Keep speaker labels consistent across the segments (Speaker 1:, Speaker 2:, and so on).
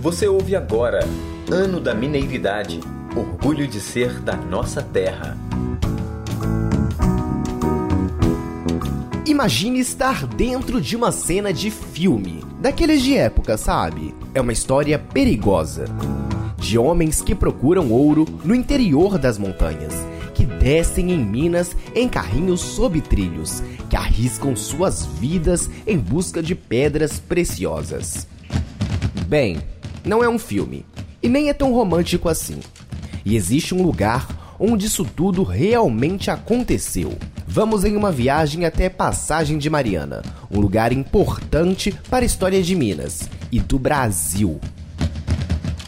Speaker 1: Você ouve agora Ano da Mineiridade Orgulho de ser da nossa terra.
Speaker 2: Imagine estar dentro de uma cena de filme, daqueles de época, sabe? É uma história perigosa. De homens que procuram ouro no interior das montanhas, que descem em minas em carrinhos sob trilhos, que arriscam suas vidas em busca de pedras preciosas. Bem, não é um filme, e nem é tão romântico assim. E existe um lugar onde isso tudo realmente aconteceu. Vamos em uma viagem até Passagem de Mariana, um lugar importante para a história de Minas e do Brasil.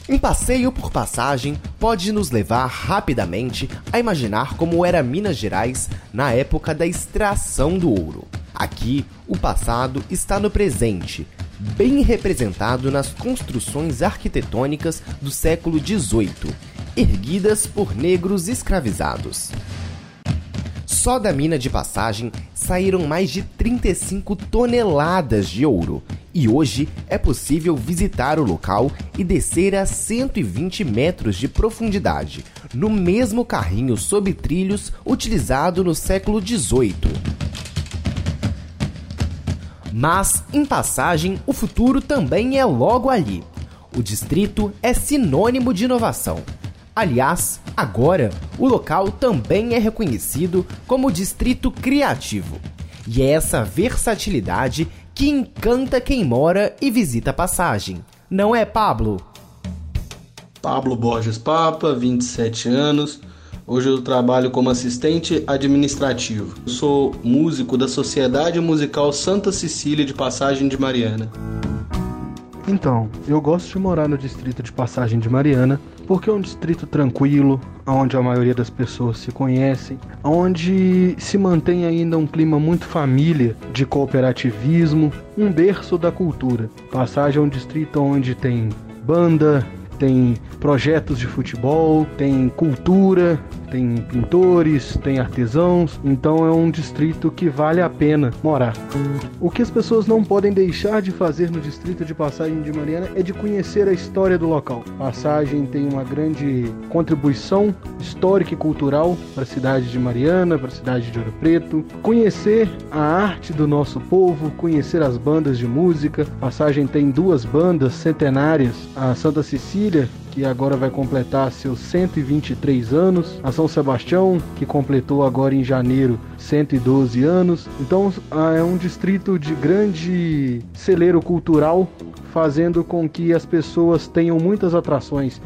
Speaker 2: Um passeio por passagem pode nos levar rapidamente a imaginar como era Minas Gerais na época da extração do ouro. Aqui, o passado está no presente, bem representado nas construções arquitetônicas do século XVIII, erguidas por negros escravizados. Só da mina de passagem saíram mais de 35 toneladas de ouro, e hoje é possível visitar o local e descer a 120 metros de profundidade, no mesmo carrinho sob trilhos utilizado no século XVIII. Mas, em passagem, o futuro também é logo ali. O distrito é sinônimo de inovação. Aliás, agora, o local também é reconhecido como distrito criativo. E é essa versatilidade que encanta quem mora e visita passagem. Não é, Pablo?
Speaker 3: Pablo Borges Papa, 27 anos. Hoje eu trabalho como assistente administrativo. Eu sou músico da Sociedade Musical Santa Cecília de Passagem de Mariana.
Speaker 4: Então, eu gosto de morar no distrito de Passagem de Mariana porque é um distrito tranquilo, onde a maioria das pessoas se conhecem, onde se mantém ainda um clima muito família, de cooperativismo, um berço da cultura. Passagem é um distrito onde tem banda, tem projetos de futebol, tem cultura, tem pintores, tem artesãos, então é um distrito que vale a pena morar. O que as pessoas não podem deixar de fazer no distrito de Passagem de Mariana é de conhecer a história do local. Passagem tem uma grande contribuição histórica e cultural para a cidade de Mariana, para a cidade de Ouro Preto, conhecer a arte do nosso povo, conhecer as bandas de música. Passagem tem duas bandas centenárias, a Santa Cecília, que agora vai completar seus 123 anos, a São Sebastião, que completou agora em janeiro 112 anos. Então é um distrito de grande celeiro cultural, fazendo com que as pessoas tenham muitas atrações.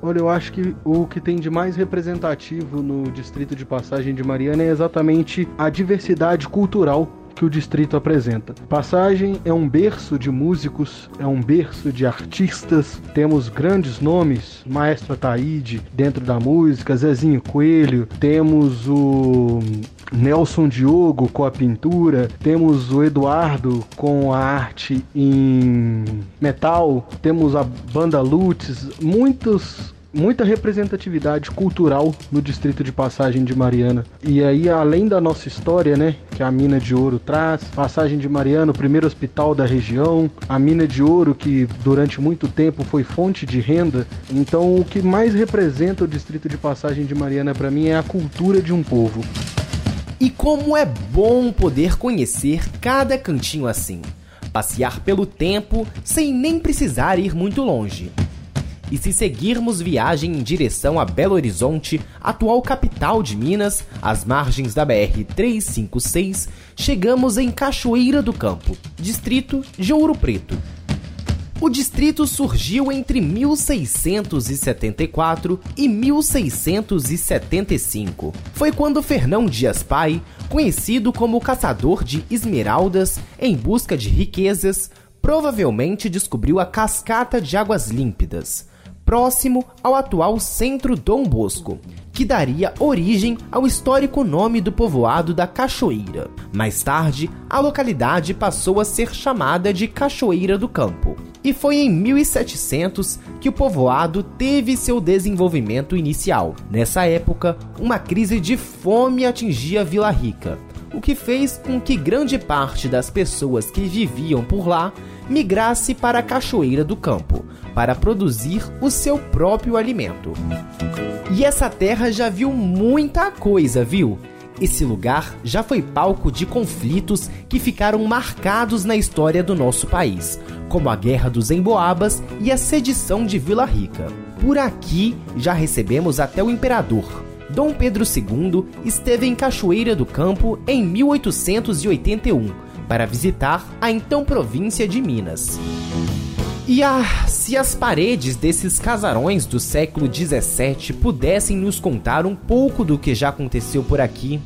Speaker 4: Olha, eu acho que o que tem de mais representativo no distrito de Passagem de Mariana é exatamente a diversidade cultural que o distrito apresenta. Passagem é um berço de músicos, é um berço de artistas. Temos grandes nomes, Maestro Ataíde dentro da música, Zezinho Coelho, temos o Nelson Diogo com a pintura, temos o Eduardo com a arte em metal, temos a banda Lutz, muitos muita representatividade cultural no distrito de Passagem de Mariana. E aí, além da nossa história, né, que a mina de ouro traz, Passagem de Mariana, o primeiro hospital da região, a mina de ouro que durante muito tempo foi fonte de renda. Então, o que mais representa o distrito de Passagem de Mariana para mim é a cultura de um povo.
Speaker 2: E como é bom poder conhecer cada cantinho assim. Passear pelo tempo sem nem precisar ir muito longe. E se seguirmos viagem em direção a Belo Horizonte, atual capital de Minas, às margens da BR 356, chegamos em Cachoeira do Campo, distrito de Ouro Preto. O distrito surgiu entre 1674 e 1675. Foi quando Fernão Dias Pai, conhecido como caçador de esmeraldas em busca de riquezas, provavelmente descobriu a cascata de águas límpidas, próximo ao atual Centro Dom Bosco, que daria origem ao histórico nome do povoado da Cachoeira. Mais tarde, a localidade passou a ser chamada de Cachoeira do Campo. E foi em 1700 que o povoado teve seu desenvolvimento inicial. Nessa época, uma crise de fome atingia Vila Rica. o que fez com que grande parte das pessoas que viviam por lá migrasse para a Cachoeira do Campo, para produzir o seu próprio alimento. E essa terra já viu muita coisa, viu? Esse lugar já foi palco de conflitos que ficaram marcados na história do nosso país, como a Guerra dos Emboabas e a sedição de Vila Rica. Por aqui já recebemos até o imperador. Dom Pedro II esteve em Cachoeira do Campo em 1881 para visitar a então província de Minas. E ah, se as paredes desses casarões do século 17 pudessem nos contar um pouco do que já aconteceu por aqui.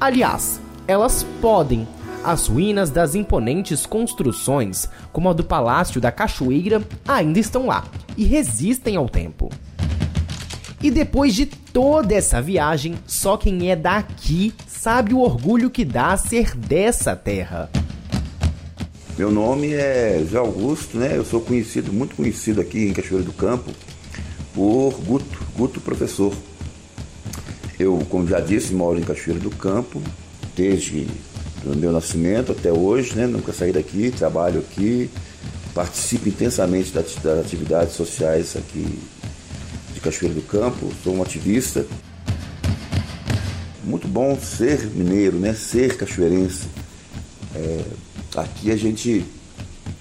Speaker 2: Aliás, elas podem. As ruínas das imponentes construções, como a do Palácio da Cachoeira, ainda estão lá e resistem ao tempo. E depois de toda essa viagem, só quem é daqui sabe o orgulho que dá ser dessa terra.
Speaker 5: Meu nome é Zé Augusto, né? Eu sou conhecido, muito conhecido aqui em Cachoeira do Campo, por Guto, Guto Professor. Eu, como já disse, moro em Cachoeira do Campo desde o meu nascimento até hoje, né? Nunca saí daqui, trabalho aqui, participo intensamente das, atividades sociais aqui de Cachoeira do Campo, sou um ativista. Muito bom ser mineiro, né? Ser cachoeirense. É, Aqui a gente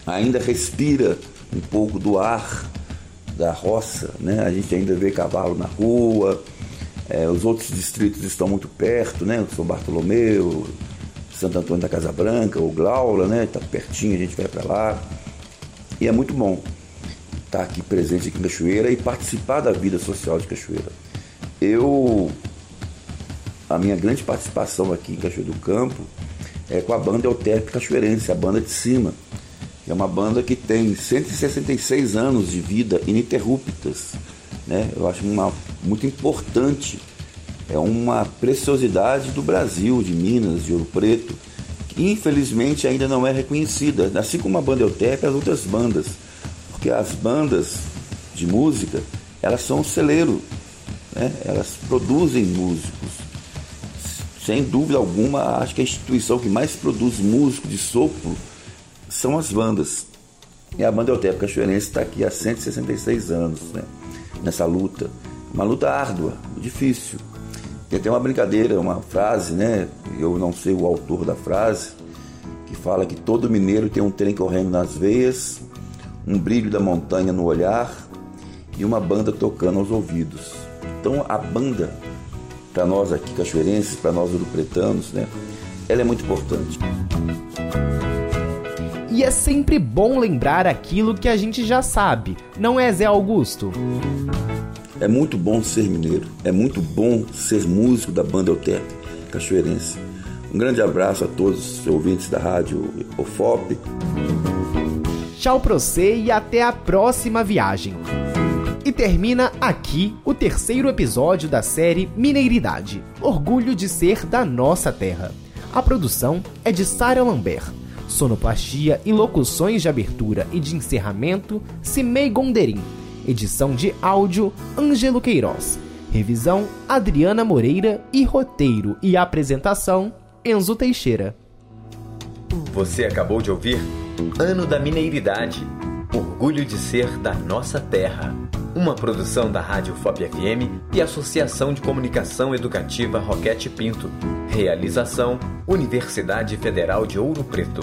Speaker 5: ainda respira um pouco do ar da roça, né? A gente ainda vê cavalo na rua, é, os outros distritos estão muito perto, né? São Bartolomeu, Santo Antônio da Casa Branca, o Glaura, né? Está pertinho, a gente vai para lá. E é muito bom estar tá aqui presente aqui em Cachoeira e participar da vida social de Cachoeira. Eu, a minha grande participação aqui em Cachoeira do Campo é com a banda Euterpe Cachoeirense, a banda de cima. É uma banda que tem 166 anos de vida ininterruptas. Né? Eu acho uma, muito importante. É uma preciosidade do Brasil, de Minas, de Ouro Preto, que infelizmente ainda não é reconhecida. Assim como a banda Euterpe, as outras bandas. Porque as bandas de música, elas são um celeiro. Né? Elas produzem músicos sem dúvida alguma, acho que a instituição que mais produz músico de sopro são as bandas. E a banda Eutep Cachoeirense está aqui há 166 anos, né? nessa luta. Uma luta árdua, difícil. Tem até uma brincadeira, uma frase, né? Eu não sei o autor da frase, que fala que todo mineiro tem um trem correndo nas veias, um brilho da montanha no olhar e uma banda tocando aos ouvidos. Então a banda para nós aqui cachoeirenses, para nós urupretanos, né? Ela é muito importante.
Speaker 2: E é sempre bom lembrar aquilo que a gente já sabe, não é, Zé Augusto?
Speaker 5: É muito bom ser mineiro, é muito bom ser músico da banda Eutep, cachoeirense. Um grande abraço a todos os ouvintes da rádio OFOP.
Speaker 2: Tchau pra você e até a próxima viagem. Termina aqui o terceiro episódio da série Mineiridade Orgulho de Ser da Nossa Terra. A produção é de Sara Lambert. Sonoplastia e locuções de abertura e de encerramento, Cimei Gonderim. Edição de áudio, Ângelo Queiroz. Revisão, Adriana Moreira. E roteiro e apresentação, Enzo Teixeira.
Speaker 1: Você acabou de ouvir Ano da Mineiridade Orgulho de Ser da Nossa Terra uma produção da Rádio FOP FM e Associação de Comunicação Educativa Roquete Pinto. Realização: Universidade Federal de Ouro Preto.